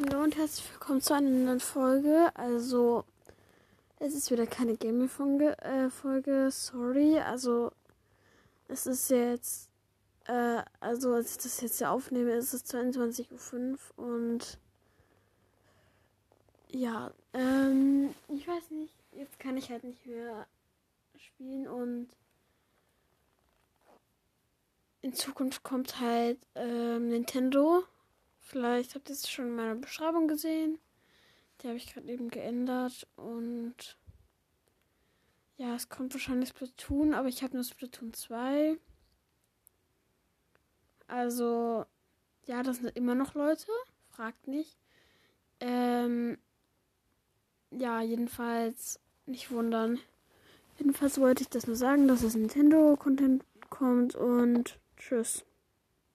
Hallo und herzlich willkommen zu einer neuen Folge. Also, es ist wieder keine Gaming-Folge, äh, sorry. Also, es ist jetzt, äh, also, als ich das jetzt hier aufnehme, ist es 22.05 Uhr und ja, ähm, ich weiß nicht, jetzt kann ich halt nicht mehr spielen und in Zukunft kommt halt ähm, Nintendo. Vielleicht habt ihr es schon in meiner Beschreibung gesehen. Die habe ich gerade eben geändert. Und ja, es kommt wahrscheinlich Splatoon, aber ich habe nur Splatoon 2. Also, ja, das sind immer noch Leute. Fragt nicht. Ähm, ja, jedenfalls nicht wundern. Jedenfalls wollte ich das nur sagen, dass es Nintendo-Content kommt und tschüss.